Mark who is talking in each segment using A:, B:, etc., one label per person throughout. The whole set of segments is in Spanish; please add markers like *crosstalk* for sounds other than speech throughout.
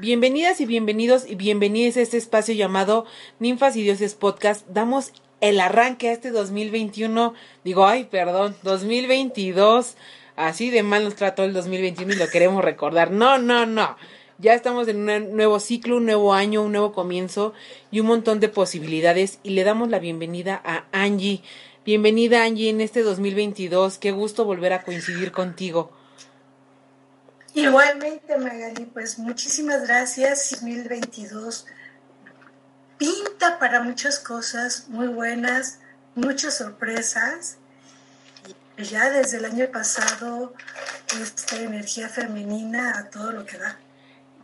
A: Bienvenidas y bienvenidos y bienvenidas a este espacio llamado Ninfas y Dioses Podcast. Damos el arranque a este 2021, digo, ay, perdón, 2022. Así de mal nos trató el 2021 y lo queremos recordar. No, no, no. Ya estamos en un nuevo ciclo, un nuevo año, un nuevo comienzo y un montón de posibilidades. Y le damos la bienvenida a Angie. Bienvenida Angie en este 2022. Qué gusto volver a coincidir contigo.
B: Igualmente, Magali, pues muchísimas gracias. 2022 pinta para muchas cosas muy buenas, muchas sorpresas. Y ya desde el año pasado, esta energía femenina a todo lo que da.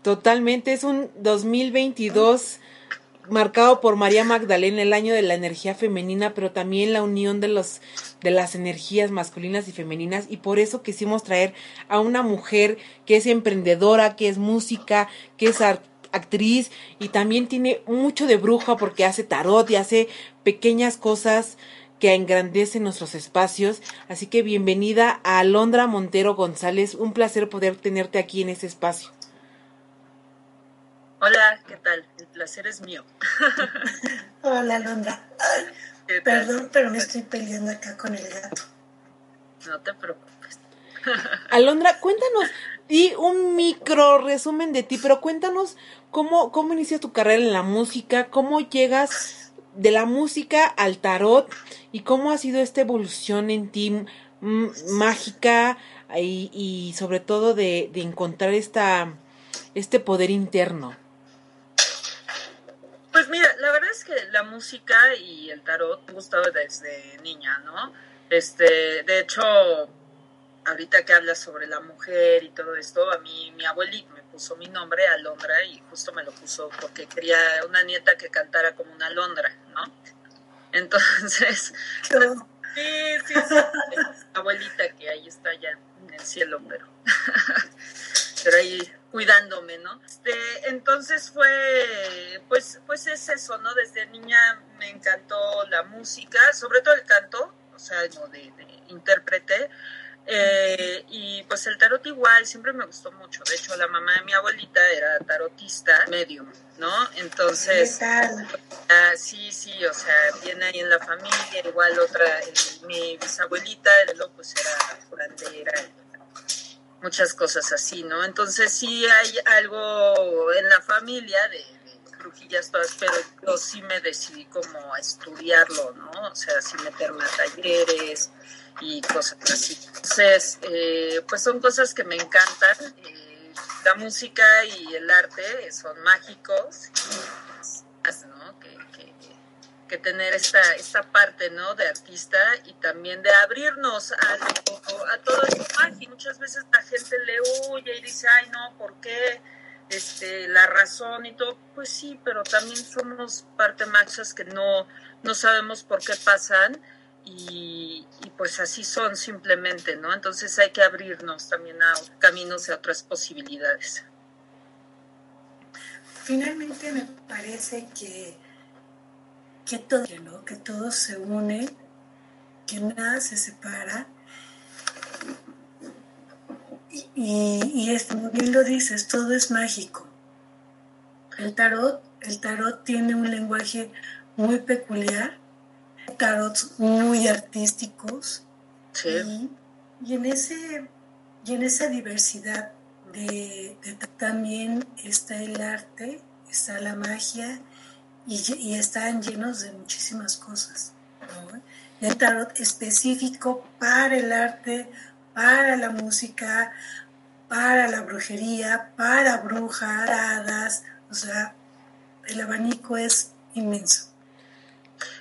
A: Totalmente, es un 2022 marcado por María Magdalena, el año de la energía femenina, pero también la unión de los de las energías masculinas y femeninas y por eso quisimos traer a una mujer que es emprendedora, que es música, que es actriz y también tiene mucho de bruja porque hace tarot y hace pequeñas cosas que engrandecen nuestros espacios. Así que bienvenida a Alondra Montero González. Un placer poder tenerte aquí en este espacio.
C: Hola, ¿qué tal? El placer es mío. *laughs*
B: Hola, Alondra. Perdón, pero me estoy peleando acá con el gato.
C: No te preocupes. *laughs*
A: Alondra, cuéntanos, y un micro resumen de ti, pero cuéntanos cómo, cómo inicia tu carrera en la música, cómo llegas de la música al tarot y cómo ha sido esta evolución en ti mágica y, y sobre todo de, de encontrar esta, este poder interno.
C: Pues mira, la verdad es que la música y el tarot me gustado desde niña, ¿no? Este, de hecho, ahorita que hablas sobre la mujer y todo esto, a mí mi abuelita me puso mi nombre, Alondra, y justo me lo puso porque quería una nieta que cantara como una alondra, ¿no? Entonces, *laughs* sí, sí, sí, abuelita que ahí está ya en el cielo, pero, *laughs* pero ahí cuidándome, ¿no? Este, entonces fue, pues, pues es eso, ¿no? Desde niña me encantó la música, sobre todo el canto, o sea, como de, intérprete, eh, y pues el tarot igual, siempre me gustó mucho. De hecho, la mamá de mi abuelita era tarotista, medium, ¿no? Entonces, ah, sí, sí, o sea, viene ahí en la familia, igual otra, mi bisabuelita, pues era curandera, muchas cosas así, ¿no? Entonces sí hay algo en la familia de, brujillas todas, pero yo sí me decidí como a estudiarlo, ¿no? O sea, sí meterme a talleres y cosas así. Entonces, eh, pues son cosas que me encantan. Eh, la música y el arte son mágicos, que tener esta, esta parte, ¿no? De artista y también de abrirnos a, a todo esto y Muchas veces la gente le huye y dice, ay, no, ¿por qué? Este, la razón y todo. Pues sí, pero también somos parte machas que no, no sabemos por qué pasan y, y, pues así son simplemente, ¿no? Entonces hay que abrirnos también a caminos y a otras posibilidades.
B: Finalmente me parece que que todo, que todo se une, que nada se separa. Y, y esto, como bien lo dices, todo es mágico. El tarot, el tarot tiene un lenguaje muy peculiar, tarots muy artísticos. Y, en ese, y en esa diversidad de, también está el arte, está la magia y, están llenos de muchísimas cosas. El tarot específico para el arte, para la música, para la brujería, para brujas, hadas, o sea, el abanico es inmenso.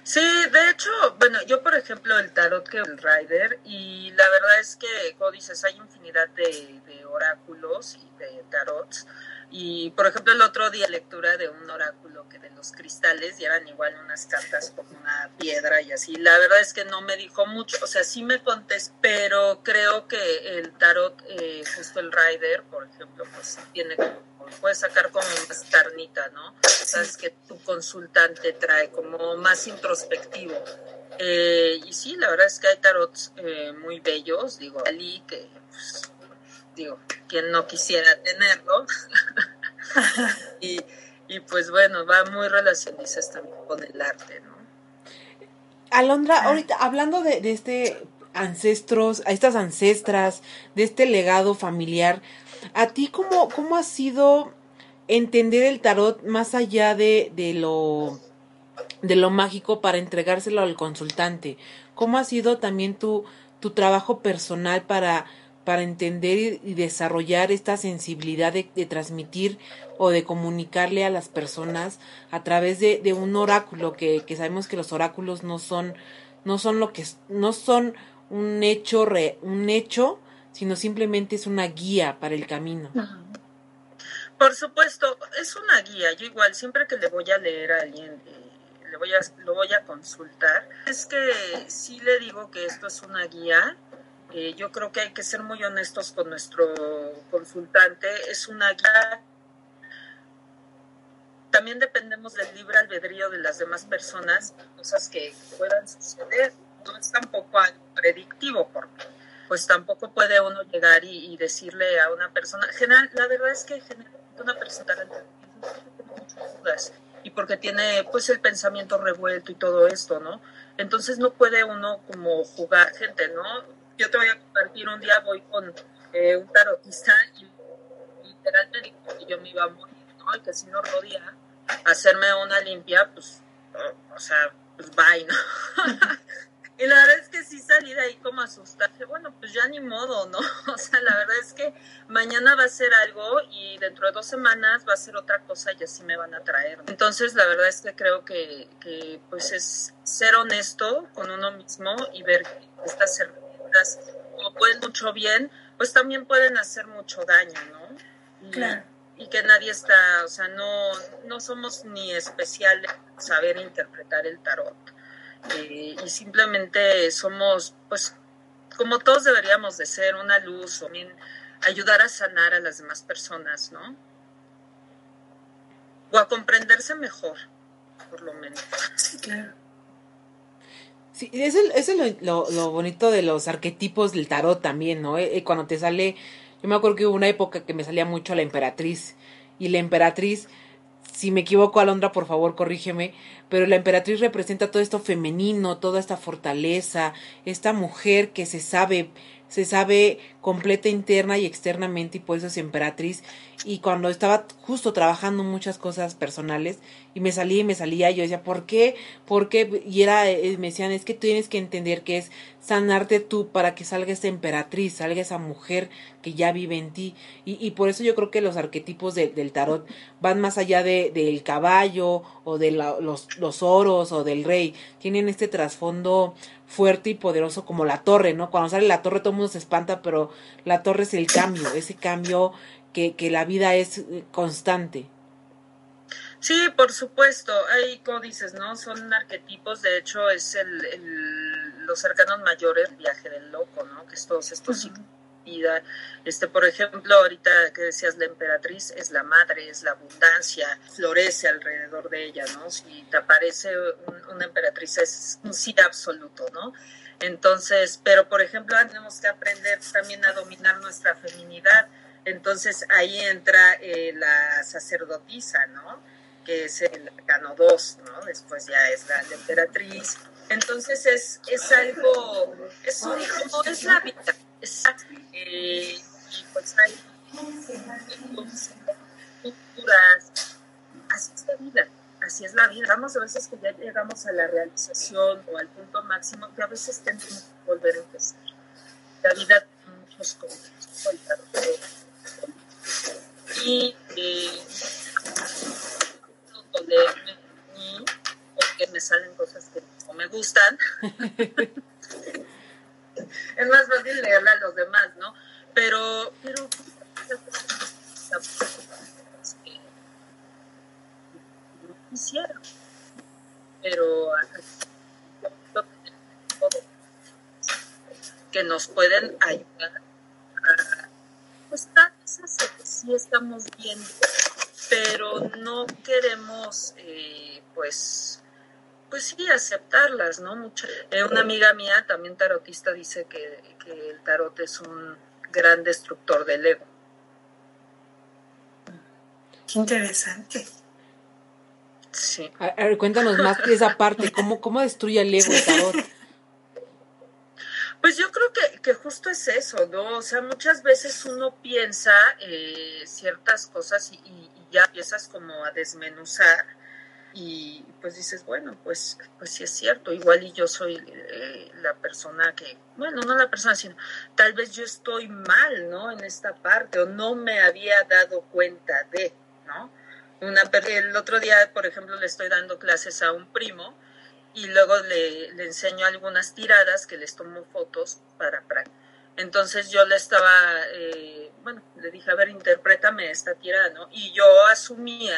C: Sí, de hecho, bueno, yo por ejemplo el tarot que el Rider y la verdad es que, como dices, hay infinidad de oráculos y de tarots. Y por ejemplo, el otro día lectura de un oráculo que de los cristales y eran igual unas cartas como una piedra y así. La verdad es que no me dijo mucho, o sea, sí me contestó, pero creo que el tarot, eh, justo el Rider, por ejemplo, pues tiene puede sacar como más carnita, ¿no? Sabes que tu consultante trae como más introspectivo. Eh, y sí, la verdad es que hay tarots eh, muy bellos, digo, Ali, que pues, digo, quien no quisiera tenerlo. *laughs* y, y, pues bueno, va muy relacionadas también con el arte, ¿no?
A: Alondra, ahorita hablando de, de este ancestros, a estas ancestras, de este legado familiar, ¿a ti cómo, cómo ha sido entender el tarot más allá de, de lo de lo mágico para entregárselo al consultante? ¿Cómo ha sido también tu, tu trabajo personal para para entender y desarrollar esta sensibilidad de, transmitir o de comunicarle a las personas a través de, de un oráculo que, que, sabemos que los oráculos no son no son lo que no son un hecho re, un hecho sino simplemente es una guía para el camino.
C: Por supuesto es una guía. Yo igual siempre que le voy a leer a alguien eh, le voy a lo voy a consultar es que sí le digo que esto es una guía yo creo que hay que ser muy honestos con nuestro consultante. Es una guía. También dependemos del libre albedrío de las demás personas, cosas que puedan suceder. No es tampoco algo predictivo, porque pues tampoco puede uno llegar y, decirle a una persona. General, la verdad es que generalmente una persona tiene muchas dudas y porque tiene pues el pensamiento revuelto y todo esto, ¿no? Entonces no puede uno como jugar, gente, ¿no? Yo te voy a compartir, un día voy con eh, un tarotista y literalmente dijo que yo me iba a morir, ¿no? Y que si no podía hacerme una limpia, pues, o sea, pues bye, ¿no? *laughs* y la verdad es que sí salí de ahí como asustada. Bueno, pues ya ni modo, ¿no? *laughs* O sea, la verdad es que mañana va a ser algo y dentro de dos semanas va a ser otra cosa y así me van a traer. Entonces, la verdad es que creo que, que pues es ser honesto con uno mismo y ver que como pueden mucho bien, pues también pueden hacer mucho daño, ¿no? Y, claro. y que nadie está, o sea, no, no somos ni especiales saber interpretar el tarot. Eh, y simplemente somos, pues, como todos deberíamos de ser, una luz o bien ayudar a sanar a las demás personas, ¿no? O a comprenderse mejor, por lo menos.
B: Sí, claro.
A: Sí, eso, es lo, lo, bonito de los arquetipos del tarot también, ¿no? Eh, eh, cuando te sale, yo me acuerdo que hubo una época que me salía mucho la emperatriz, y la emperatriz, si me equivoco, Alondra, por favor, corrígeme, pero la emperatriz representa todo esto femenino, toda esta fortaleza, esta mujer que se sabe se sabe completa interna y externamente y por eso es emperatriz. Y cuando estaba justo trabajando muchas cosas personales y me salía y me salía, yo decía, ¿por qué? ¿Por qué? Y era, eh, me decían, es que tienes que entender que es sanarte tú para que salga esa emperatriz, salga esa mujer que ya vive en ti. Y, y por eso yo creo que los arquetipos del tarot van más allá de, del caballo o de los, los oros o del rey. Tienen este trasfondo fuerte y poderoso como la torre, ¿no? Cuando sale la torre todo el mundo se espanta, pero la torre es el cambio, ese cambio que, que la vida es eh, constante.
C: Sí, por supuesto. Hay, como dices, ¿no? Son arquetipos. De hecho, es el, el los cercanos mayores, viaje del loco, ¿no? Que es todos estos vida. Este, por ejemplo, ahorita que decías la emperatriz es la madre, es la abundancia, florece alrededor de ella, ¿no? Si te aparece una emperatriz es un sí absoluto, ¿no? Entonces, pero por ejemplo, tenemos que aprender también a dominar nuestra feminidad. Entonces ahí entra eh, la sacerdotisa, ¿no? Que es el arcano 2, ¿no? Después ya es la, emperatriz. Entonces es, es algo, es, un, es la vida, eh, y pues hay culturas, así es la vida, así es la vida. Vamos a veces que ya llegamos a la realización o al punto máximo que a veces tenemos que volver a empezar. La vida tiene muchos conflictos. Y eh, no porque me salen cosas que me gustan. *laughs* es más fácil leerla a los demás, ¿no? Pero, pero quisiera. Pero que nos pueden ayudar a pues sí estamos viendo, pero no queremos eh, pues pues sí aceptarlas, ¿no? Mucha, eh, una amiga mía, también tarotista, dice que, que el tarot es un gran destructor del ego.
B: Qué interesante.
A: Sí. A, ver, cuéntanos más de esa parte, ¿cómo, cómo destruye el ego el tarot?
C: Pues yo creo que, que, justo es eso, ¿no? O sea, muchas veces uno piensa eh, ciertas cosas y, y, ya empiezas como a desmenuzar y pues dices, bueno, pues, pues sí es cierto, igual y yo soy eh, la persona que, bueno, no la persona, sino tal vez yo estoy mal, ¿no? En esta parte o no me había dado cuenta de, ¿no? Una, el otro día, por ejemplo, le estoy dando clases a un primo y luego le, le enseño algunas tiradas que les tomo fotos para Entonces yo le estaba, eh, bueno, le dije, a ver, interprétame esta tirada, ¿no? Y yo asumía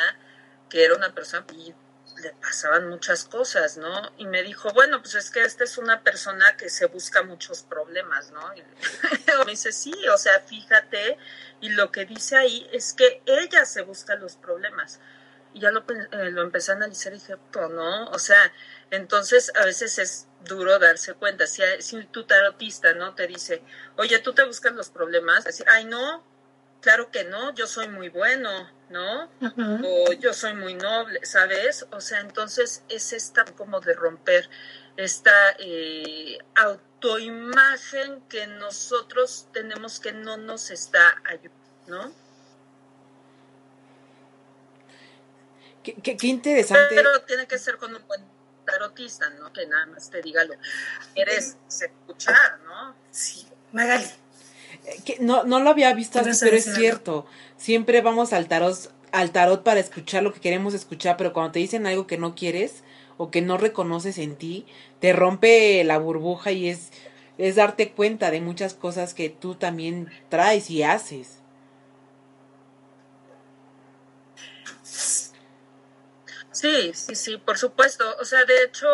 C: que era una persona y le pasaban muchas cosas, ¿no? Y me dijo, bueno, pues es que esta es una persona que se busca muchos problemas, ¿no? Y *laughs* me dice, sí, o sea, fíjate, y lo que dice ahí es que ella se busca los problemas. Y ya lo, eh, lo empecé a analizar y dije, ¿no? O sea, entonces a veces es duro darse cuenta. Si, si tu tarotista, ¿no? Te dice, oye, tú te buscas los problemas, ay, no, claro que no, yo soy muy bueno, ¿no? O yo soy muy noble, ¿sabes? O sea, entonces es esta como de romper esta eh, autoimagen que nosotros tenemos que no nos está ayudando, ¿no?
A: Qué, qué, interesante.
C: Pero tiene que ser con un buen tarotista, ¿no? Que nada más te diga lo que quieres escuchar, ¿no?
B: Sí, Magali.
A: Que no, no lo había visto así, pero es cierto. Siempre vamos al tarot, al tarot para escuchar lo que queremos escuchar, pero cuando te dicen algo que no quieres o que no reconoces en ti, te rompe la burbuja y es, es darte cuenta de muchas cosas que tú también traes y haces.
C: Sí, sí, sí, por supuesto. O sea, de hecho,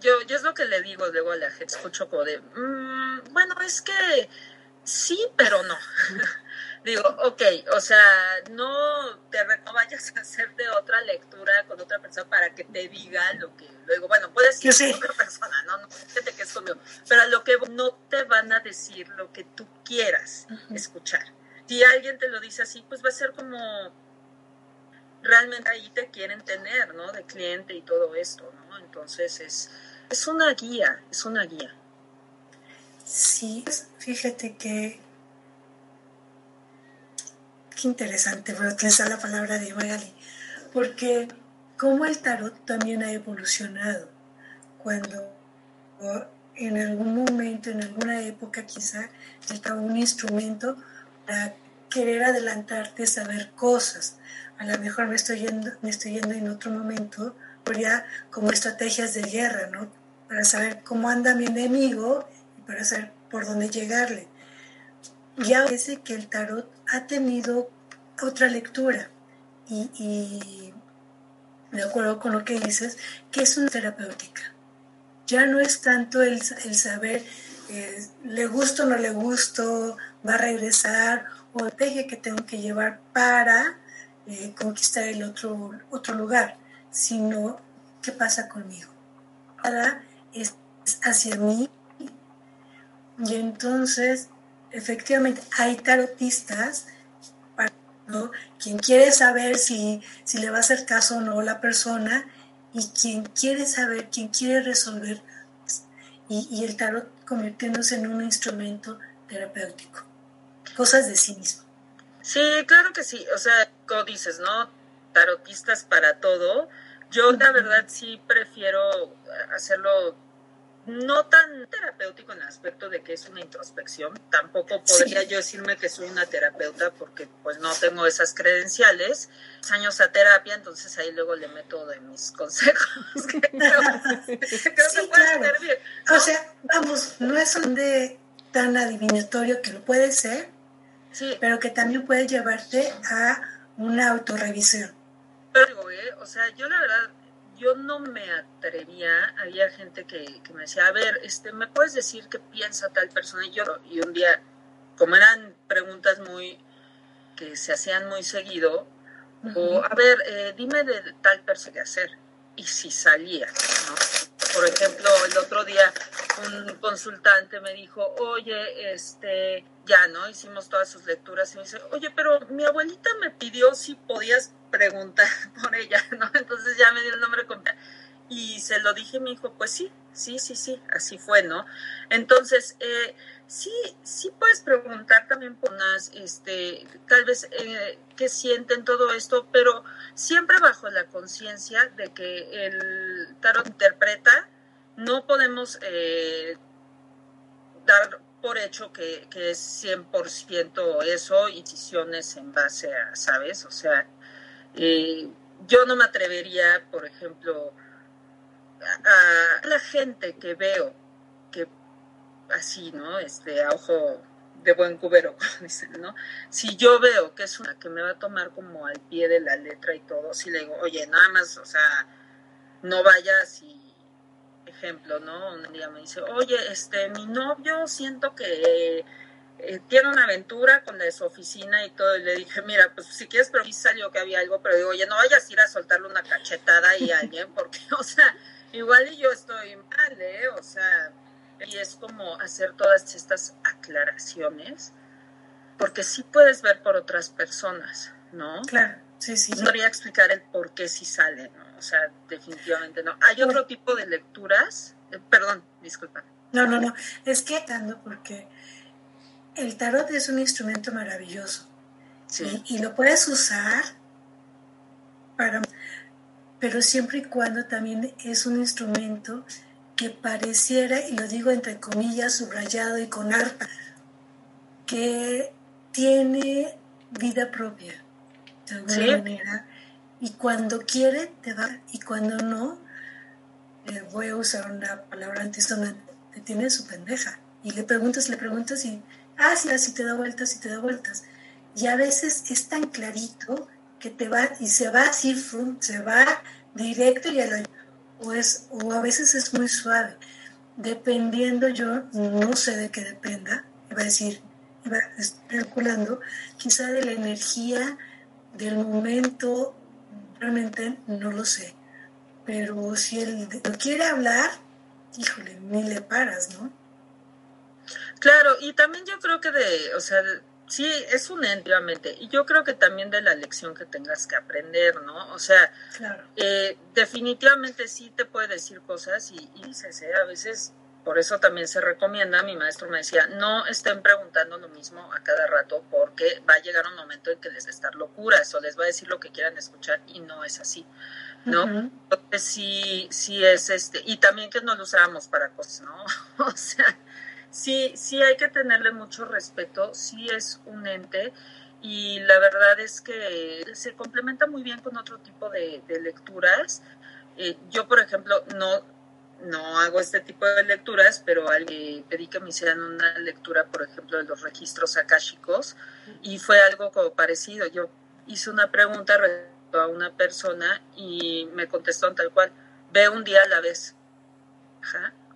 C: yo, yo es lo que le digo luego a la gente, escucho como de, mm, bueno, es que sí, pero no. *laughs* digo, ok, o sea, no te vayas a hacer de otra lectura con otra persona para que te diga lo que luego, bueno, puedes ir con otra persona, no, no, fíjate que es conmigo, pero a lo que no te van a decir lo que tú quieras escuchar. Si alguien te lo dice así, pues va a ser como realmente ahí te quieren tener, ¿no? De cliente y todo esto, ¿no? Entonces es, es una guía, es una guía.
B: Sí, fíjate que qué interesante voy a utilizar la palabra de Magali, porque como el tarot también ha evolucionado, cuando en algún momento, en alguna época quizá, estaba un instrumento para querer adelantarte, saber cosas, a lo mejor me estoy yendo, me estoy yendo en otro momento, pero ya como estrategias de guerra, ¿no? Para saber cómo anda mi enemigo para saber por dónde llegarle. Ya parece que el tarot ha tenido otra lectura y, de acuerdo con lo que dices, que es una terapéutica. Ya no es tanto el, el saber eh, le gusto o no le gusto, va a regresar o el peje que tengo que llevar para eh, conquistar el otro, otro lugar, sino qué pasa conmigo. Ahora es hacia mí. Y entonces, efectivamente, hay tarotistas para quien quiere saber si, si le va a hacer caso o no la persona y quien quiere saber, quien quiere resolver, y, y el tarot convirtiéndose en un instrumento terapéutico, cosas de sí mismo.
C: Sí, claro que sí. O sea, como dices, ¿no? Tarotistas para todo. Yo la verdad sí prefiero hacerlo no tan terapéutico en el aspecto de que es una introspección. Tampoco podría yo decirme que soy una terapeuta porque pues no tengo esas credenciales. Años a terapia, entonces ahí luego le meto de mis *laughs* consejos. creo,
B: que puede bien. O sea, vamos, no es un de tan adivinatorio que lo puede ser, pero que también puede llevarte a una autorrevisión.
C: pero, ¿eh? o sea, yo la verdad, yo no me atrevía, había gente que, que, me decía, a ver, este, ¿me puedes decir qué piensa tal persona? Y yo, y un día, como eran preguntas muy, que se hacían muy seguido, o, a ver, eh, dime de tal persona qué hacer, y si salía, ¿no? Por ejemplo, el otro día un consultante me dijo, oye, este, ya, ¿no? Hicimos todas sus lecturas y me dice, oye, pero mi abuelita me pidió si podías preguntar *laughs* por ella, ¿no? Entonces ya me dio el nombre completo. Y se lo dije, mi hijo, pues sí, sí, sí, sí, así fue, ¿no? Entonces, eh, sí, sí puedes preguntar también por unas, este, tal vez, eh, qué sienten todo esto, pero siempre bajo la conciencia de que el tarot interpreta, no podemos eh, dar por hecho que, que es 100% eso y decisiones en base a, ¿sabes? O sea, yo no me atrevería, por ejemplo, a, la gente que veo que así, ¿no? Este, a ojo de buen cubero, *laughs* como dicen, ¿no? Si yo veo que es una que me va a tomar como al pie de la letra y todo, si le digo, oye, nada más, o sea, no vayas y ejemplo, ¿no? Un día me dice, oye, este, mi novio siento que eh, tiene una aventura con de su oficina y todo, y le dije, mira, pues si quieres, pero sí salió que había algo, pero digo, oye, no vayas a ir a soltarle una cachetada y a alguien, *laughs* porque, o sea, igual y yo estoy mal, ¿eh? O sea, y es como hacer todas estas aclaraciones, porque sí puedes ver por otras personas, ¿no?
B: Claro, sí, sí.
C: No voy a explicar el por qué si sale, ¿no? O sea, definitivamente no. Hay otro tipo de lecturas, eh, perdón, disculpa.
B: No, no, no, es que dando porque el tarot es un instrumento maravilloso sí. y, y lo puedes usar para pero siempre y cuando también es un instrumento que pareciera, y lo digo entre comillas, subrayado y con arpa, que tiene vida propia, de alguna ¿Sí? manera, y cuando quiere te va, y cuando no, eh, voy a usar una palabra antisonante, te tiene su pendeja. Y le preguntas, le preguntas y, sí, así te da vueltas y te da vueltas. Y a veces es tan clarito que te va y se va así, se va directo y a lo, o, es, o a veces es muy suave. Dependiendo, yo no sé de qué dependa, iba a decir, iba calculando, quizá de la energía del momento, realmente no lo sé. Pero si él quiere hablar, híjole, ni le paras, ¿no?
C: Claro, y también yo creo que de, o sea, sí, es un obviamente. Y yo creo que también de la lección que tengas que aprender, ¿no? O sea,
B: claro.
C: eh, definitivamente sí te puede decir cosas y, y dices, ¿eh? a veces, por eso también se recomienda, mi maestro me decía, no estén preguntando lo mismo a cada rato porque va a llegar un momento en que les va a estar locuras o les va a decir lo que quieran escuchar y no es así. ¿no? Uh -huh. Entonces sí, sí es este, y también que no lo usamos para cosas, ¿no? *laughs* o sea, sí, sí hay que tenerle mucho respeto, sí es un ente y la verdad es que se complementa muy bien con otro tipo de, lecturas. Eh, yo, por ejemplo, no, no hago este tipo de lecturas, pero pedí que me hicieran una lectura, por ejemplo, de los registros akáshicos y fue algo como parecido. Yo hice una pregunta a una persona y me contestó tal cual, ve un día a la vez.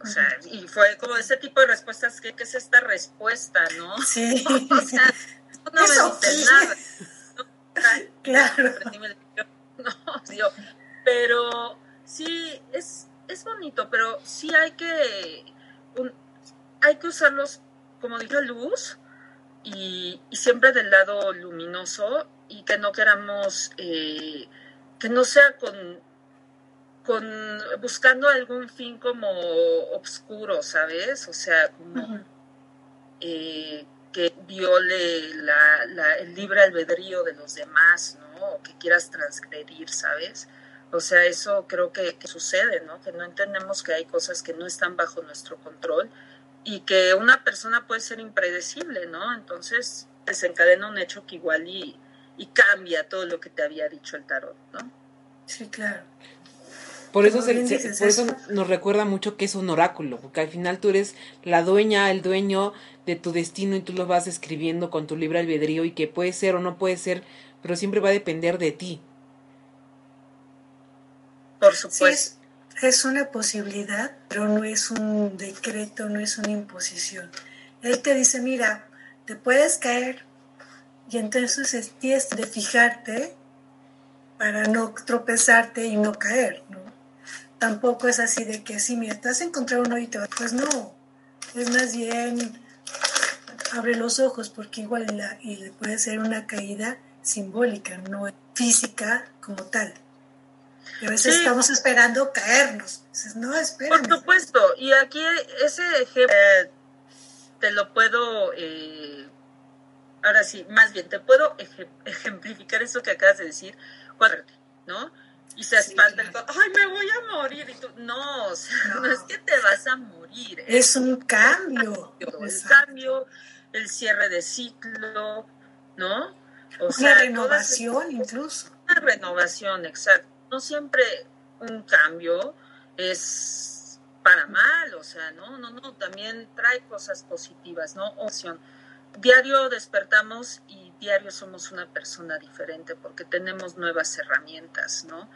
C: O sea, y fue como ese tipo de respuestas, ¿qué, qué es esta respuesta, no? *laughs*
B: Sí.
C: o sea, no
B: Eso *laughs*
C: me dice nada. No,
B: claro.
C: No, yo, pero sí, es, es bonito, pero sí hay que, un, hay que usarlos, como dije, luz y, y siempre del lado luminoso y que no queramos, eh, que no sea con, con, buscando algún fin como oscuro, ¿sabes? O sea, como uh -huh. eh, que viole la, la, el libre albedrío de los demás, ¿no? O que quieras transgredir, ¿sabes? O sea, eso creo que, que sucede, ¿no? Que no entendemos que hay cosas que no están bajo nuestro control y que una persona puede ser impredecible, ¿no? Entonces desencadena un hecho que igual y, y cambia todo lo que te había dicho el tarot, ¿no?
B: Sí, claro.
A: Por eso, se, se, por eso nos recuerda mucho que es un oráculo, porque al final tú eres la dueña, el dueño de tu destino y tú lo vas escribiendo con tu libre albedrío y que puede ser o no puede ser, pero siempre va a depender de ti.
C: Por supuesto.
B: es, una posibilidad, pero no es un decreto, no es una imposición. Él te dice, mira, te puedes caer y entonces tienes de fijarte para no tropezarte y no caer, ¿no? Tampoco es así de que si mira, estás encontrar un hoyo pues no, es más bien abre los ojos porque igual la, y puede ser una caída simbólica, no física como tal. Y a veces estamos esperando caernos. no,
C: Por supuesto, y aquí ese ejemplo te lo puedo, eh, ahora sí, más bien, te puedo ejemplificar eso que acabas de decir, ¿no? Y se espanta el ay, me voy a morir. Y tú, no, o sea, *laughs* no. es que te vas a morir.
B: Es, un cambio.
C: El cambio, el cierre de ciclo, ¿no?
B: O una renovación incluso.
C: Una renovación, exacto. No siempre un cambio es para mal, o sea, no, no, no, también trae cosas positivas, ¿no? Opción. Diario despertamos y diario somos una persona diferente porque tenemos nuevas herramientas, ¿no?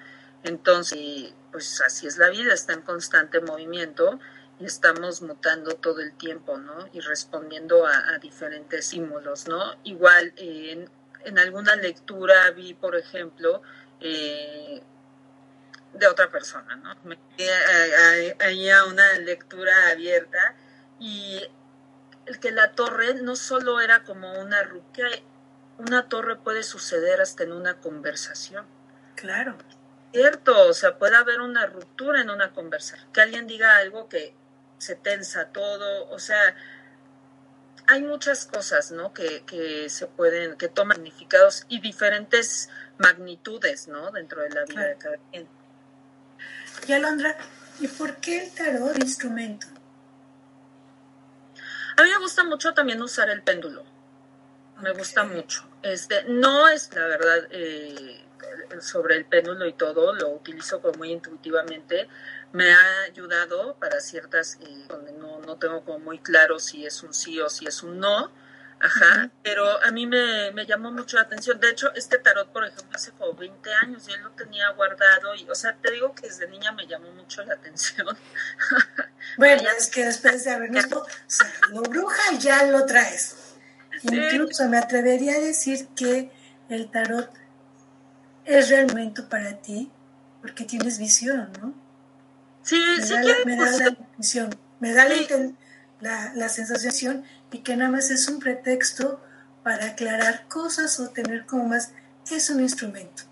C: Entonces, pues así es la vida, está en constante movimiento y estamos mutando todo el tiempo, ¿no? Y respondiendo a, diferentes estímulos, ¿no? Igual en, alguna lectura vi, por ejemplo, eh, de otra persona, ¿no? Me una lectura abierta y el que la torre no solo era como una ruptura, una torre puede suceder hasta en una conversación.
B: Claro.
C: Cierto, o sea, puede haber una ruptura en una conversación, que alguien diga algo que se tensa todo, o sea, hay muchas cosas, ¿no? Que, que se pueden, que toman significados y diferentes magnitudes, ¿no? Dentro de la vida de cada quien.
B: Y Alondra, ¿y por qué el tarot instrumento?
C: A mí me gusta mucho también usar el péndulo. Me gusta mucho. Este, no es la verdad eh, sobre el péndulo y todo, lo utilizo como muy intuitivamente. Me ha ayudado para ciertas eh, donde no, no tengo como muy claro si es un sí o si es un no Ajá, pero a mí me, me, llamó mucho la atención. De hecho, este tarot, por ejemplo, hace como 20 años y él lo tenía guardado. Y, o sea, te digo que desde niña me llamó mucho la atención. *laughs*
B: bueno, es que después de habernos o sea, lo bruja ya lo traes. Incluso me atrevería a decir que el tarot es realmente para ti porque tienes visión, ¿no?
C: Sí, sí,
B: da, me da la visión, me da la, la sensación y que nada más es un pretexto para aclarar cosas o tener como más, es un instrumento.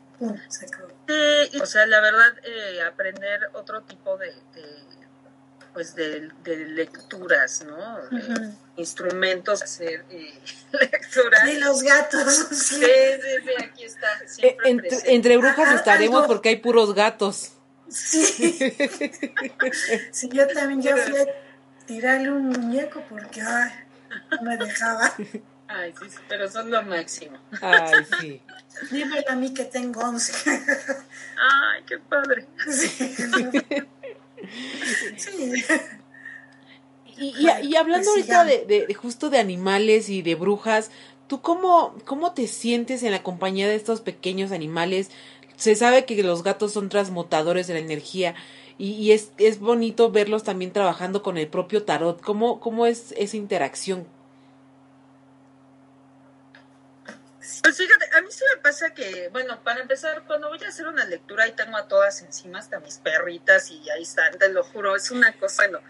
B: se
C: Sí, o sea, la verdad, eh, aprender otro tipo de, pues de, lecturas, ¿no? instrumentos, hacer eh, *laughs* lecturas.
B: De los gatos.
C: Sí, sí, sí, aquí está. Eh,
A: entre, brujas estaremos porque hay puros gatos.
B: Sí. sí, yo también, yo fui a tirarle un muñeco porque, ay, no me dejaba.
C: Ay, sí, pero son lo máximo.
A: Ay, sí.
B: Dímelo a mí que tengo 11.
C: Ay, qué padre.
B: Sí. *laughs* *laughs*
A: Y, y, hablando pues ahorita de, de, justo de animales y de brujas, ¿tú cómo, cómo te sientes en la compañía de estos pequeños animales? Se sabe que los gatos son transmutadores de la energía y, es, es bonito verlos también trabajando con el propio tarot. ¿Cómo, cómo es esa interacción?
C: Pues fíjate, a mí sí me pasa que, bueno, para empezar, cuando voy a hacer una lectura, y tengo a todas encima, hasta mis perritas, y ahí están, te lo juro, es una cosa, bueno,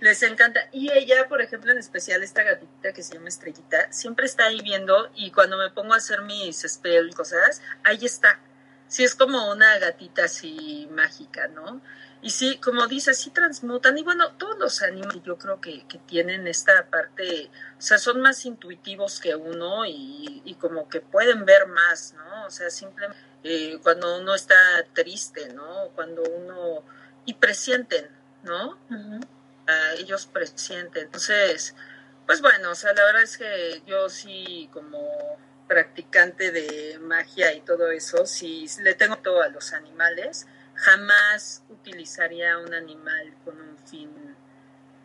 C: les encanta. Y ella, por ejemplo, en especial esta gatita que se llama Estrellita, siempre está ahí viendo, y cuando me pongo a hacer mis spell y cosas, ahí está. Sí, es como una gatita así mágica, ¿no? Y sí, como dices, sí transmutan. Y bueno, todos los animales yo creo que, que tienen esta parte, o sea, son más intuitivos que uno y, y como que pueden ver más, ¿no? O sea, simplemente eh, cuando uno está triste, ¿no? Cuando uno... y presienten, ¿no? ellos presienten. Entonces, pues bueno, o sea, la verdad es que yo sí como practicante de magia y todo eso, sí le tengo todo a los animales jamás utilizaría un animal con un fin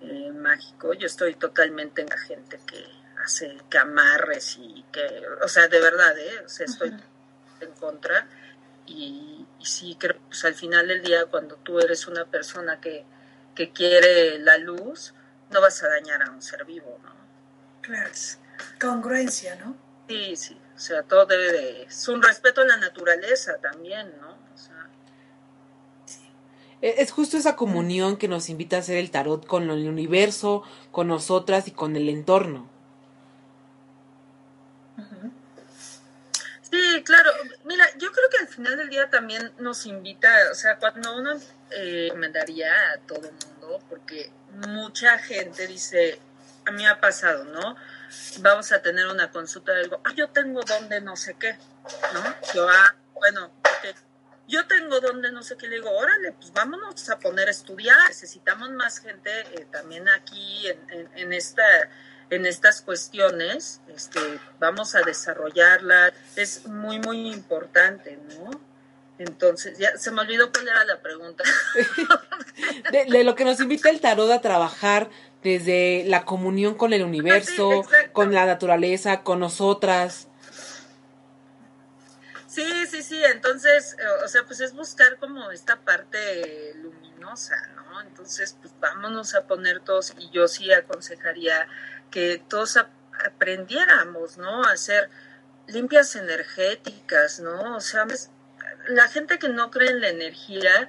C: eh, mágico. Yo estoy totalmente en la gente que hace que amarres y que, o sea, de verdad, ¿eh? O sea, estoy en contra. Y, sí, creo que pues, al final del día, cuando tú eres una persona que, que quiere la luz, no vas a dañar a un ser vivo, ¿no?
B: Claro, congruencia, ¿no?
C: Sí, sí, o sea, todo debe de... Es un respeto a la naturaleza también, ¿no? O sea,
A: es justo esa comunión que nos invita a hacer el tarot con el universo, con nosotras y con el entorno.
C: Sí, claro. Mira, yo creo que al final del día también nos invita, o sea, cuando uno eh, recomendaría a todo el mundo, porque mucha gente dice, a mí ha pasado, ¿no? Vamos a tener una consulta de algo, ah, yo tengo donde no sé qué, ¿no? Yo, ah, bueno, yo tengo donde no sé qué, le digo, órale, pues vámonos a poner a estudiar, necesitamos más gente eh, también aquí en, en esta en estas cuestiones, este, vamos a desarrollarla, es muy, muy importante, ¿no? Entonces, ya se me olvidó cuál era la pregunta. *laughs*
A: de, lo que nos invita el tarot a trabajar desde la comunión con el universo, con la naturaleza, con nosotras.
C: Sí, sí, sí, entonces, o sea, pues es buscar como esta parte luminosa, ¿no? Entonces, pues vámonos a poner todos, y yo sí aconsejaría que todos aprendiéramos, ¿no? A hacer limpias energéticas, ¿no? O sea, pues, la gente que no cree en la energía,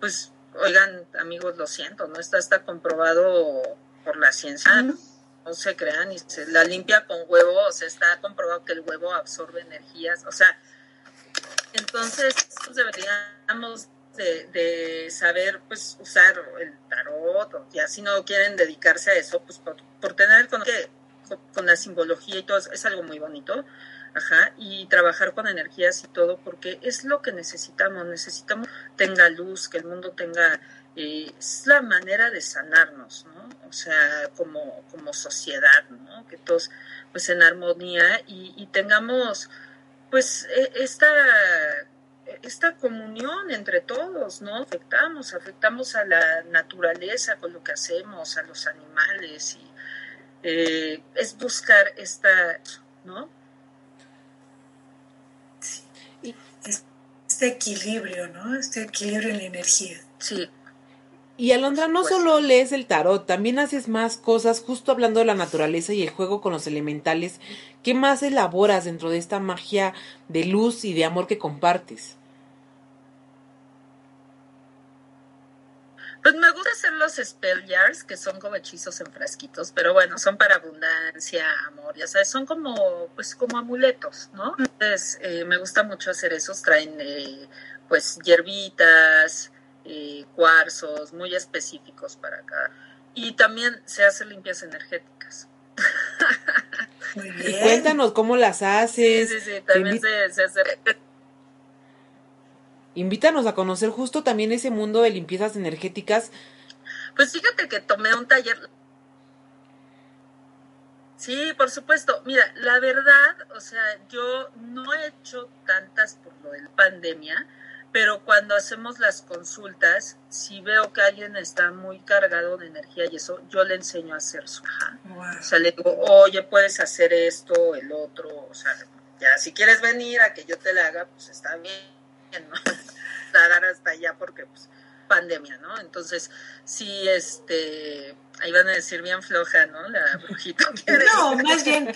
C: pues, oigan, amigos, lo siento, ¿no? Está, está comprobado por la ciencia, no se crean, y se la limpia con huevo, o sea, está comprobado que el huevo absorbe energías, o sea, entonces, deberíamos de, saber pues usar el tarot o ya si no quieren dedicarse a eso pues por, tener con, que, con la simbología y todo es algo muy bonito ajá y trabajar con energías y todo porque es lo que necesitamos necesitamos tenga luz que el mundo tenga eh, es la manera de sanarnos no o sea como como sociedad no que todos pues en armonía y, y tengamos pues e, esta esta comunión entre todos, ¿no? Afectamos, afectamos a la naturaleza con lo que hacemos, a los animales, y eh, es buscar esta, ¿no?
B: Sí. Este equilibrio, ¿no? Este equilibrio en la energía.
C: Sí.
A: Y Alondra, no solo lees el tarot, también haces más cosas, justo hablando de la naturaleza y el juego con los elementales. ¿Qué más elaboras dentro de esta magia de luz y de amor que compartes?
C: Pues me gusta hacer los spell jars, que son como hechizos en frasquitos, pero bueno, son para abundancia, amor, ya sabes, son como, pues como amuletos, ¿no? Entonces, eh, me gusta mucho hacer esos, traen eh, pues hierbitas, eh, cuarzos, muy específicos para acá. Y también se hacen limpias energéticas.
A: Muy *laughs* bien. cuéntanos cómo las haces.
C: Sí, sí, sí, también se, se hace
A: Invítanos a conocer justo también ese mundo de limpiezas energéticas.
C: Pues fíjate que tomé un taller. Sí, por supuesto. Mira, la verdad, o sea, yo no he hecho tantas por lo de la pandemia, pero cuando hacemos las consultas, si veo que alguien está muy cargado de energía y eso, yo le enseño a hacer su. O sea, le digo, oye, puedes hacer esto, el otro, o sea, ya si quieres venir a que yo te la haga, pues está bien ¿no? *laughs* Dar hasta allá porque pues pandemia, ¿no? Entonces, sí, este, ahí van a decir bien floja, ¿no? La brujita.
B: no, más bien,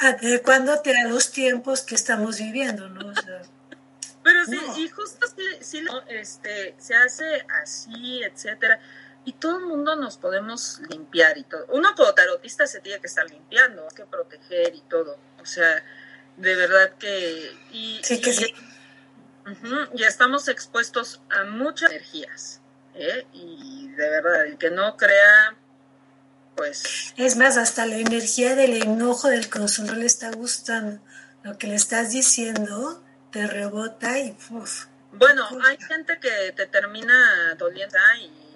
B: adecuándote a los tiempos que estamos viviendo, ¿no?
C: Pero sí, y justo sí, este, se hace así, etcétera, y todo el mundo nos podemos limpiar y todo. Uno como tarotista se tiene que estar limpiando, hay que proteger y todo, o sea, de verdad que... Y,
B: sí, que sí
C: ya estamos expuestos a muchas energías. ¿eh? Y de verdad, el que no crea, pues...
B: Es más, hasta la energía del enojo del que no le está gustando. Lo que le estás diciendo te rebota y...
C: bueno, hay gente que te termina doliendo y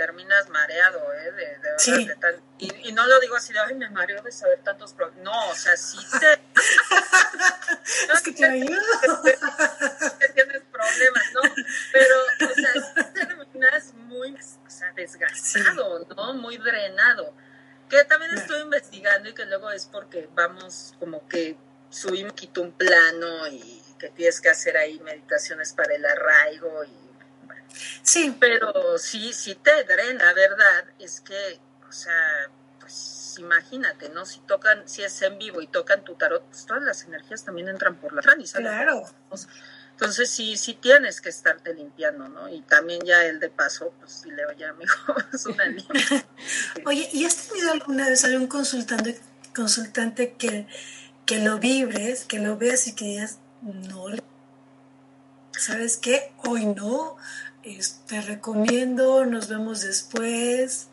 C: terminas mareado, ¿eh? De, verdad, y, no lo digo así de, ay, me mareo de saber tantos problemas. No, o sea, sí te... *laughs*
B: es que te *laughs* ayudo. *laughs*
C: Que tienes problemas, ¿no? Pero, o sea, terminas muy o sea, desgastado, ¿no? Muy drenado. Que también estoy investigando y que luego es porque vamos como que subimos quito un plano y que tienes que hacer ahí meditaciones para el arraigo y
B: Sí.
C: Pero sí, sí te drena, ¿verdad? Es que, o sea, pues imagínate, ¿no? Si tocan, si es en vivo y tocan tu tarot, pues todas las energías también entran por la y
B: Claro.
C: Entonces sí, sí tienes que estarte limpiando, ¿no? Y también ya el de paso, pues sí le oye, amigo, *laughs* es una *laughs*
B: Oye, ¿y has tenido alguna vez algún consultante, consultante que, que lo vibres, que lo veas y que digas, no, ¿sabes qué? Hoy no, te recomiendo, nos vemos después.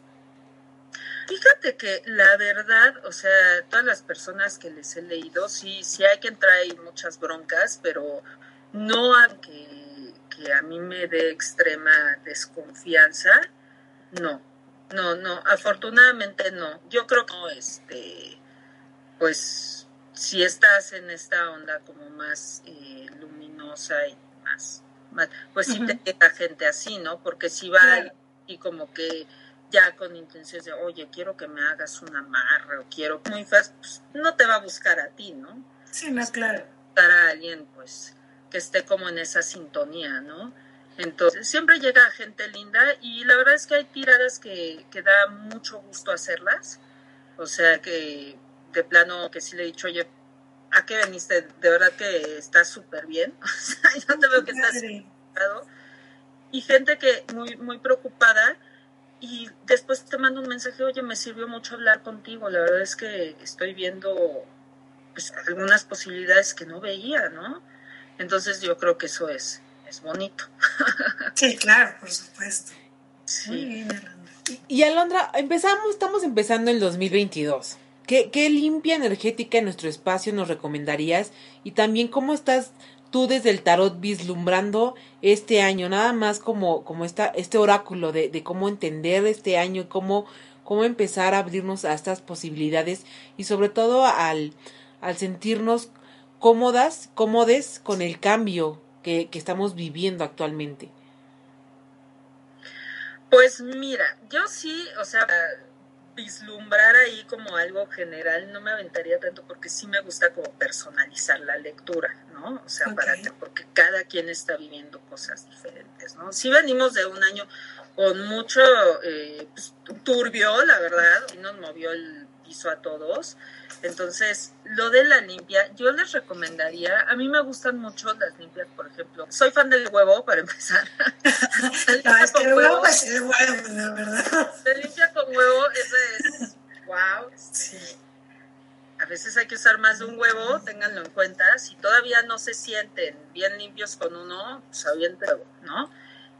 C: Fíjate que la verdad, o sea, todas las personas que les he leído, sí, sí hay que entrar ahí muchas broncas, pero no a que, que a mí me dé extrema desconfianza, no, no, no, afortunadamente no. Yo creo que este, pues, si estás en esta onda como más eh, luminosa y más pues sí te queda gente así, ¿no? Porque si va y como que ya con intenciones de, oye, quiero que me hagas un amarre o quiero muy fácil, pues no te va a buscar a ti, ¿no?
B: Sí, no, claro.
C: Buscar a alguien, pues, que esté como en esa sintonía, ¿no? Entonces, siempre llega gente linda y la verdad es que hay tiradas que, que da mucho gusto hacerlas. O sea, que de plano que sí le he dicho, oye, ¿a qué veniste? De verdad que estás súper bien. *laughs* O sea, yo te veo que estás y gente que muy, muy preocupada y después te mando un mensaje, oye, me sirvió mucho hablar contigo, la verdad es que estoy viendo pues, algunas posibilidades que no veía, ¿no? Entonces yo creo que eso es, es bonito. *laughs*
B: Sí, claro, por supuesto.
A: Sí. Y, y Alondra, empezamos, estamos empezando el 2022. ¿Qué, ¿Qué limpia energética en nuestro espacio nos recomendarías? Y también cómo estás tú desde el tarot vislumbrando este año, nada más como, como esta, este oráculo de, de cómo entender este año y cómo, cómo empezar a abrirnos a estas posibilidades y sobre todo al, al sentirnos cómodas, cómodes con el cambio que, que estamos viviendo actualmente.
C: Pues mira, yo sí, o sea, vislumbrar ahí como algo general no me aventaría tanto porque sí me gusta como personalizar la lectura, ¿no? O sea, para que, porque cada quien está viviendo cosas diferentes, ¿no? Sí venimos de un año con mucho eh, pues, turbio, la verdad, y nos movió el piso a todos. Entonces, lo de la limpia, yo les recomendaría, a mí me gustan mucho las limpias, por ejemplo. Soy fan del huevo, para *laughs* empezar.
B: no, es que el huevo es el huevo, la verdad.
C: La limpia con huevo, eso es, wow. Sí. A veces hay que usar más de un huevo, ténganlo en cuenta. Si todavía no se sienten bien limpios con uno, pues aviéntenlo, ¿no?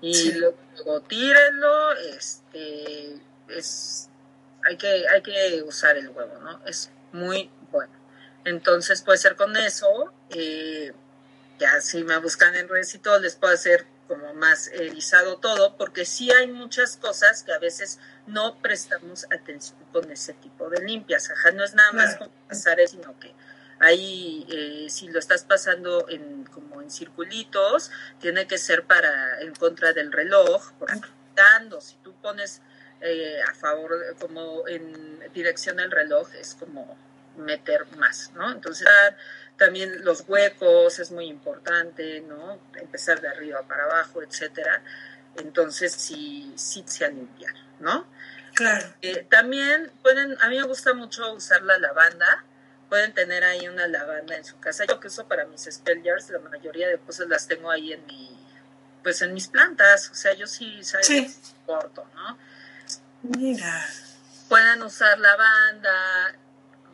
C: Y luego tírenlo, este, es, hay que, hay que usar el huevo, ¿no? Es muy bueno. Entonces puede ser con eso, eh, ya si me buscan en redes y todo, les puedo hacer como más erizado todo, porque sí hay muchas cosas que a veces no prestamos atención con ese tipo de limpias. Ajá, no es nada más como pasar, sino que ahí eh, si lo estás pasando en como en circulitos, tiene que ser para en contra del reloj, por dando, si tú pones eh, a favor, como en dirección al reloj, es como meter más, ¿no? Entonces, también los huecos es muy importante, ¿no? Empezar de arriba para abajo, etcétera. Entonces, sí, sí se limpiar, ¿no?
B: Claro.
C: Eh, también pueden, a mí me gusta mucho usar la lavanda. Pueden tener ahí una lavanda en su casa. Yo que uso para mis spell jars, la mayoría de cosas las tengo ahí en mi, pues en mis plantas. O sea, yo sí, sí. corto, ¿no?
B: Mira.
C: Pueden usar lavanda,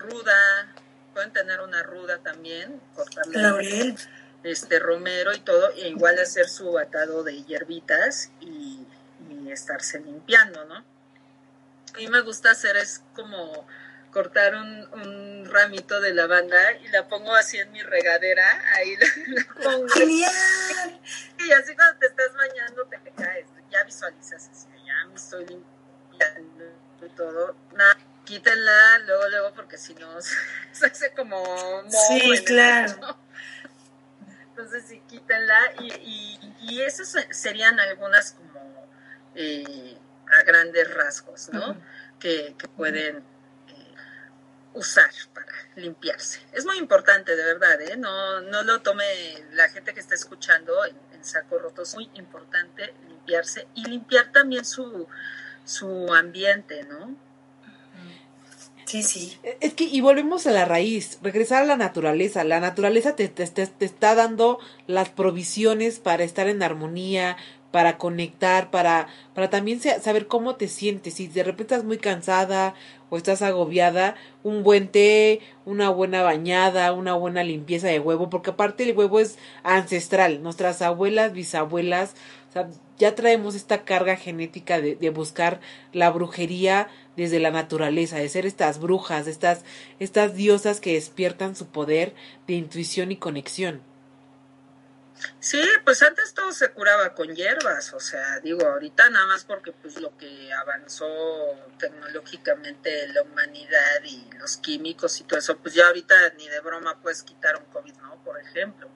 C: ruda, pueden tener una ruda también, cortarle
B: Laurel.
C: este romero y todo, e igual hacer su atado de hierbitas y, estarse limpiando, ¿no? A mí me gusta hacer es como cortar un, ramito de lavanda y la pongo así en mi regadera, ahí *laughs* la, pongo.
B: ¡Genial!
C: Y así cuando te estás bañando te caes, ya visualizas así, ya me estoy limpiando y todo. Nada, quítenla luego, luego, porque si no *laughs* se hace como...
B: Sí, claro.
C: Entonces sí, quítenla y, y, y esas serían algunas como eh, a grandes rasgos, ¿no? que, que, pueden usar para limpiarse. Es muy importante, de verdad, ¿eh? No, no lo tome la gente que está escuchando en, saco roto. Es muy importante limpiarse y limpiar también su, su ambiente, ¿no?
B: Sí, sí.
A: Es que, y volvemos a la raíz, regresar a la naturaleza. La naturaleza te, te, te, está dando las provisiones para estar en armonía, para conectar, para, para también saber cómo te sientes. Si de repente estás muy cansada o estás agobiada, un buen té, una buena bañada, una buena limpieza de huevo, porque aparte el huevo es ancestral. Nuestras abuelas, bisabuelas, ya traemos esta carga genética de, de buscar la brujería desde la naturaleza, de ser estas brujas, estas, estas diosas que despiertan su poder de intuición y conexión.
C: Sí, pues antes todo se curaba con hierbas, o sea, digo, ahorita nada más porque pues lo que avanzó tecnológicamente la humanidad y los químicos y todo eso, pues ya ahorita ni de broma puedes quitar un COVID, ¿no? Por ejemplo.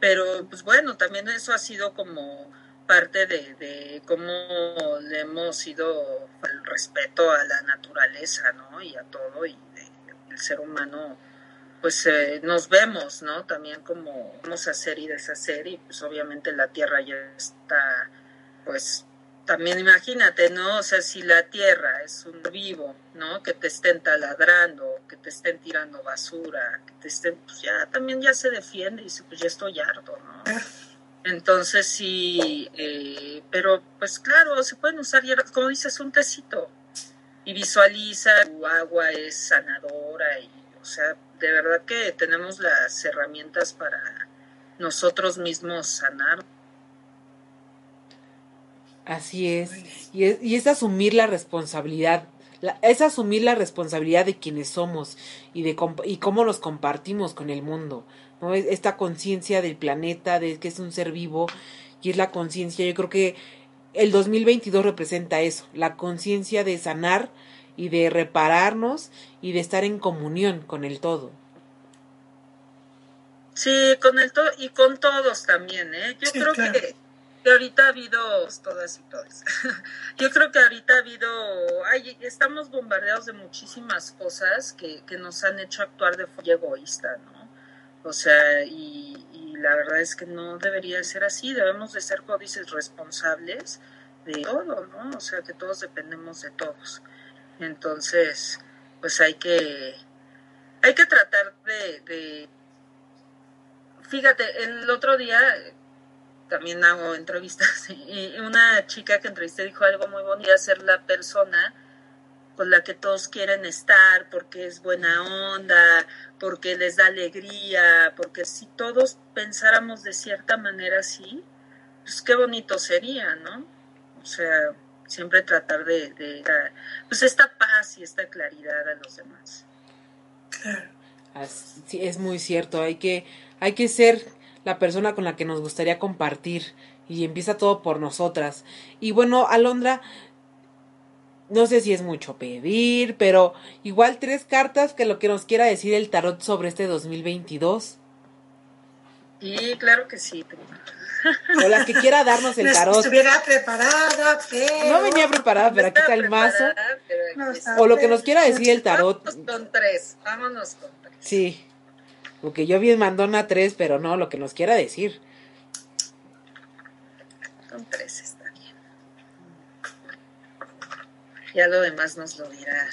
C: Pero pues bueno, también eso ha sido como parte de, de cómo le hemos ido el respeto a la naturaleza, ¿no? Y a todo, y el ser humano pues eh, nos vemos, ¿no? También como vamos a hacer y deshacer y pues obviamente la tierra ya está, pues también imagínate, ¿no? O sea, si la tierra es un vivo, ¿no? Que te estén taladrando, que te estén tirando basura, que te estén, pues ya también ya se defiende y dice, pues ya estoy harto, ¿no? Entonces sí, eh, pero pues claro, se pueden usar hierbas, como dices, un tecito y visualiza, tu agua es sanadora y, o sea, de verdad que tenemos las herramientas para nosotros mismos sanar.
A: Así es. Y es, y es asumir la responsabilidad. Es asumir la responsabilidad de quienes somos y de y cómo nos compartimos con el mundo. ¿no? Esta conciencia del planeta, de que es un ser vivo, y es la conciencia, yo creo que el 2022 representa eso, la conciencia de sanar y de repararnos y de estar en comunión con el todo.
C: Sí, con el todo y con todos también, ¿eh? Yo creo que, ahorita ha habido todas y todas. *laughs* Yo creo que ahorita ha habido, ay, estamos bombardeados de muchísimas cosas que, que nos han hecho actuar de forma egoísta, ¿no? O sea, y la verdad es que no debería ser así, debemos de ser códices responsables de todo, ¿no? O sea, que todos dependemos de todos. Entonces, pues hay que, hay que tratar de, fíjate, el otro día también hago entrevistas *laughs* y una chica que entrevisté dijo algo muy bonito, ser la persona con la que todos quieren estar porque es buena onda, porque les da alegría, porque si todos pensáramos de cierta manera así, pues qué bonito sería, ¿no? O sea, siempre tratar de, dar pues esta paz y esta claridad a los demás.
B: Claro.
A: Sí, es muy cierto, hay que, hay que ser la persona con la que nos gustaría compartir y empieza todo por nosotras. Y bueno, Alondra, no sé si es mucho pedir, pero igual tres cartas que lo que nos quiera decir el tarot sobre este 2022.
C: Sí, claro que sí.
A: O las que quiera darnos el tarot.
B: Estuviera preparada, pero...
A: No venía preparada, pero aquí está el mazo. o lo que nos quiera decir el tarot.
C: Vámonos con tres, vámonos con tres.
A: Sí. Porque yo bien mandona tres, pero no, lo que nos quiera decir.
C: Con tres está bien. Ya lo demás nos lo dirá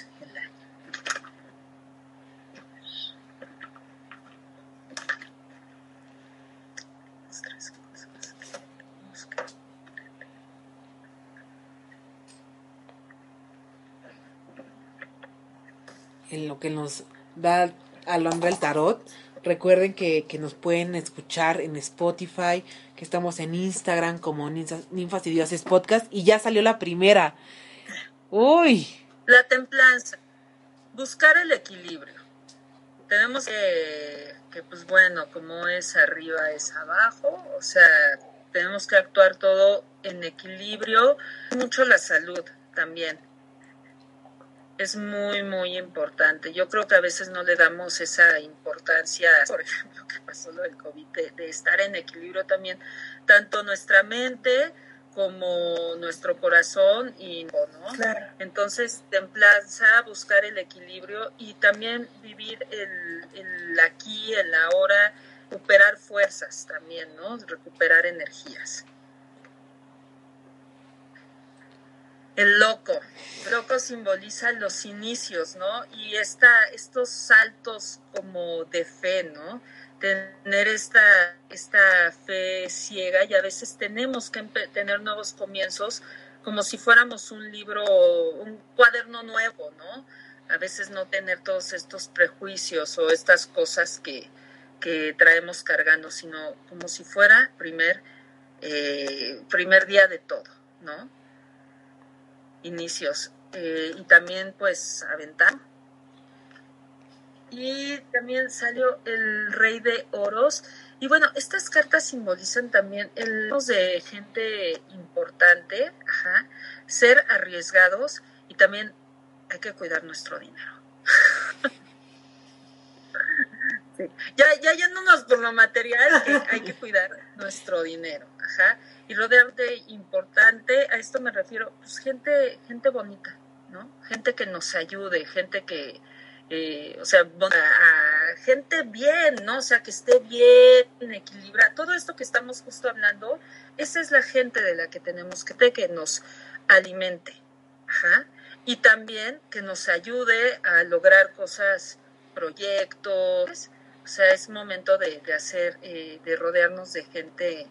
A: en lo que nos da Alondra el Tarot. Recuerden que, que, nos pueden escuchar en Spotify, que estamos en Instagram como Ninfas, y Dioses Podcast y ya salió la primera. Uy.
C: La templanza. Buscar el equilibrio. Tenemos que, que, pues bueno, como es arriba es abajo, o sea, tenemos que actuar todo en equilibrio. Mucho la salud también es muy, muy importante. Yo creo que a veces no le damos esa importancia, *laughs* por ejemplo, que pasó lo del COVID, de, estar en equilibrio también, tanto nuestra mente como nuestro corazón y ¿no? Entonces, templanza, buscar el equilibrio y también vivir el, el aquí, el ahora, recuperar fuerzas también, ¿no? Recuperar energías. El loco. Loco simboliza los inicios, ¿no? Y esta, estos saltos como de fe, ¿no? Tener esta, esta fe ciega y a veces tenemos que tener nuevos comienzos como si fuéramos un libro, un cuaderno nuevo, ¿no? A veces no tener todos estos prejuicios o estas cosas que, que traemos cargando, sino como si fuera primer, eh, primer día de todo, ¿no? Inicios. Eh, y también pues aventar. Y también salió el rey de oros. Y bueno, estas cartas simbolizan también el de gente importante, ser arriesgados y también hay que cuidar nuestro dinero. *laughs* Ya, ya yéndonos por lo material, hay que cuidar nuestro dinero, ajá, y rodearte importante, a esto me refiero, pues gente, gente bonita, ¿no? Gente que nos ayude, gente que, eh, o sea, gente bien, ¿no? O sea, que esté bien equilibrada. Todo esto que estamos justo hablando, esa es la gente de la que tenemos que, que nos alimente, ajá, y también que nos ayude a lograr cosas, proyectos, o sea, es momento de, hacer, eh, de rodearnos de gente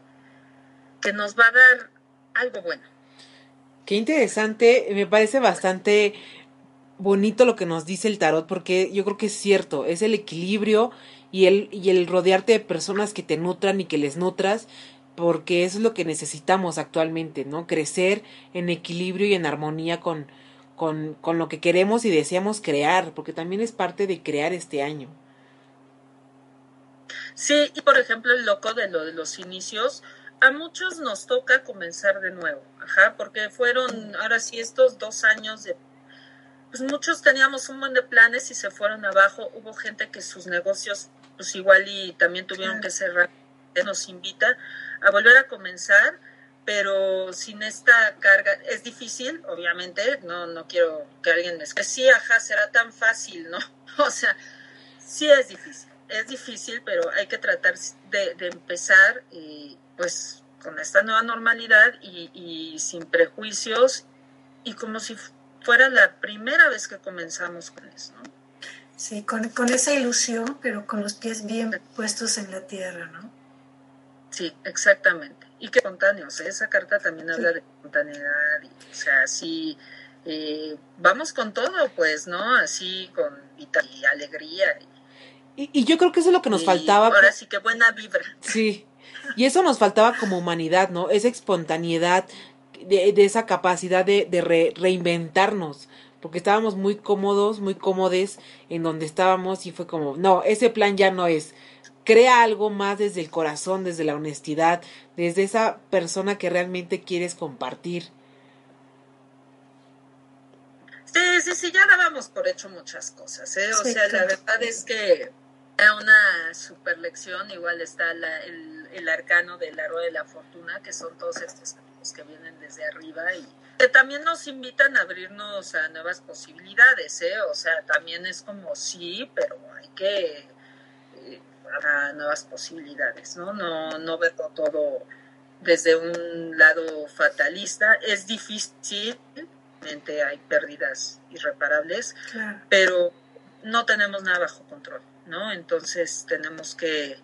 C: que nos va a dar algo bueno.
A: Qué interesante, me parece bastante bonito lo que nos dice el tarot, porque yo creo que es cierto, es el equilibrio y el, y el rodearte de personas que te nutran y que les nutras, porque eso es lo que necesitamos actualmente, ¿no? Crecer en equilibrio y en armonía con, con, con lo que queremos y deseamos crear, porque también es parte de crear este año.
C: Sí, y por ejemplo el loco de lo de los inicios, a muchos nos toca comenzar de nuevo, ajá, porque fueron ahora sí estos dos años de, pues muchos teníamos un buen de planes y se fueron abajo, hubo gente que sus negocios pues igual y también tuvieron que cerrar, nos invita a volver a comenzar, pero sin esta carga, es difícil, obviamente, no, no quiero que alguien me escuche, sí, ajá, será tan fácil, ¿no? *laughs* O sea, sí es difícil es difícil, pero hay que tratar de, empezar y, pues con esta nueva normalidad y, sin prejuicios y como si fuera la primera vez que comenzamos con eso, ¿no?
B: Sí, con, esa ilusión, pero con los pies bien puestos en la tierra, ¿no?
C: Sí, exactamente. Y que espontáneos, esa carta también habla de espontaneidad, y, o sea, sí, eh, vamos con todo, pues, ¿no? Así, con y alegría, y
A: y, yo creo que eso es lo que nos faltaba.
C: Ahora sí que buena vibra.
A: Sí. Y eso nos faltaba como humanidad, ¿no? Esa espontaneidad, de, de esa capacidad de, de reinventarnos. Porque estábamos muy cómodos, muy cómodes en donde estábamos y fue como, no, ese plan ya no es. Crea algo más desde el corazón, desde la honestidad, desde esa persona que realmente quieres compartir.
C: Sí, sí, sí, ya dábamos por hecho muchas cosas, ¿eh? O sea, la verdad es que una super lección, igual está el, el, arcano del aro de la fortuna, que son todos estos que vienen desde arriba y que también nos invitan a abrirnos a nuevas posibilidades, ¿eh? O sea, también es como sí, pero hay que eh, a nuevas posibilidades, ¿no? No, no verlo todo desde un lado fatalista. Es difícil, hay pérdidas irreparables, pero no tenemos nada bajo control. ¿No? Entonces tenemos que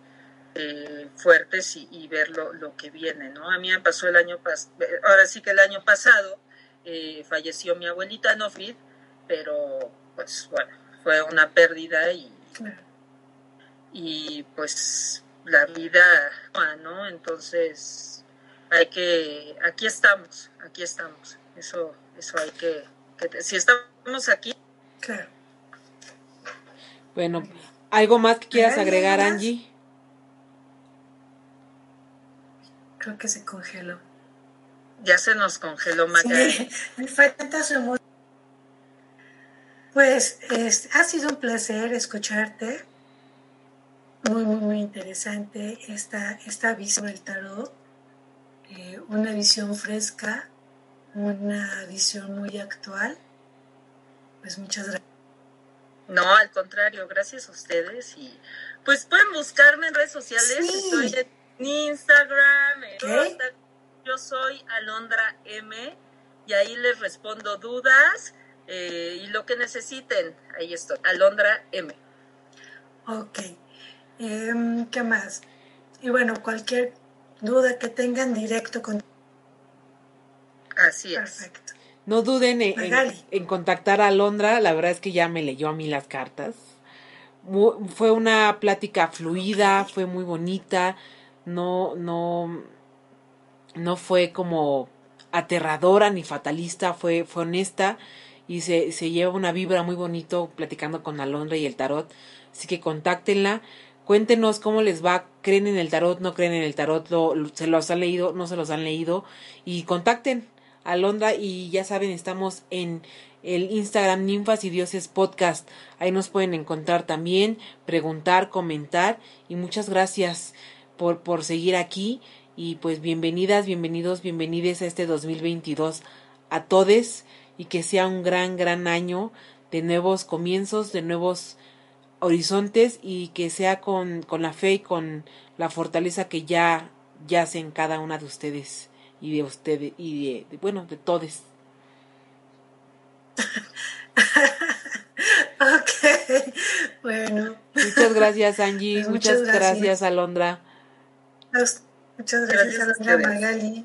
C: eh, fuertes y, ver lo, que viene, ¿no? A mí me pasó el año pasado, ahora sí que el año pasado eh, falleció mi abuelita Nofrid, pero pues bueno, fue una pérdida y, y pues la vida, ¿no? Entonces hay que, aquí estamos, aquí estamos, eso, eso hay que, que si estamos aquí.
B: Claro.
A: Bueno, ¿Algo más que quieras agregar, Angie?
B: Creo que se congeló.
C: Ya se nos congeló, Maca.
B: Sí, *laughs* me falta su Pues ha sido un placer escucharte. Muy, muy, muy interesante esta, esta visión del tarot. eh, una visión fresca, una visión muy actual. Pues muchas gracias.
C: No, al contrario, gracias a ustedes y pues pueden buscarme en redes sociales, estoy en Instagram, en yo soy Alondra M y ahí les respondo dudas eh, y lo que necesiten, ahí estoy, Alondra M.
B: Ok, em, ¿qué más? Y bueno, cualquier duda que tengan directo con...
C: Así
B: es. Perfecto.
A: No duden en, contactar a Alondra, la verdad es que ya me leyó a mí las cartas. fue una plática fluida, fue muy bonita, no, no, no fue como aterradora ni fatalista, fue, fue honesta y se, se lleva una vibra muy bonito platicando con Alondra y el tarot. Así que contáctenla, cuéntenos cómo les va, creen en el tarot, no creen en el tarot, se los han leído, no se los han leído. Y contacten Alondra y ya saben, estamos en el Instagram Ninfas y Dioses Podcast. Ahí nos pueden encontrar también, preguntar, comentar y muchas gracias por, por seguir aquí y pues bienvenidas, bienvenidos, bienvenides a este 2022 a todos y que sea un gran, gran año de nuevos comienzos, de nuevos horizontes y que sea con, con la fe y con la fortaleza que ya yace en cada una de ustedes y de ustedes y de, bueno, de todos. *laughs*
B: ok, bueno.
A: Muchas gracias Angie, pues muchas, gracias. Alondra.
B: Muchas gracias, Alondra Magali.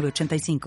D: 85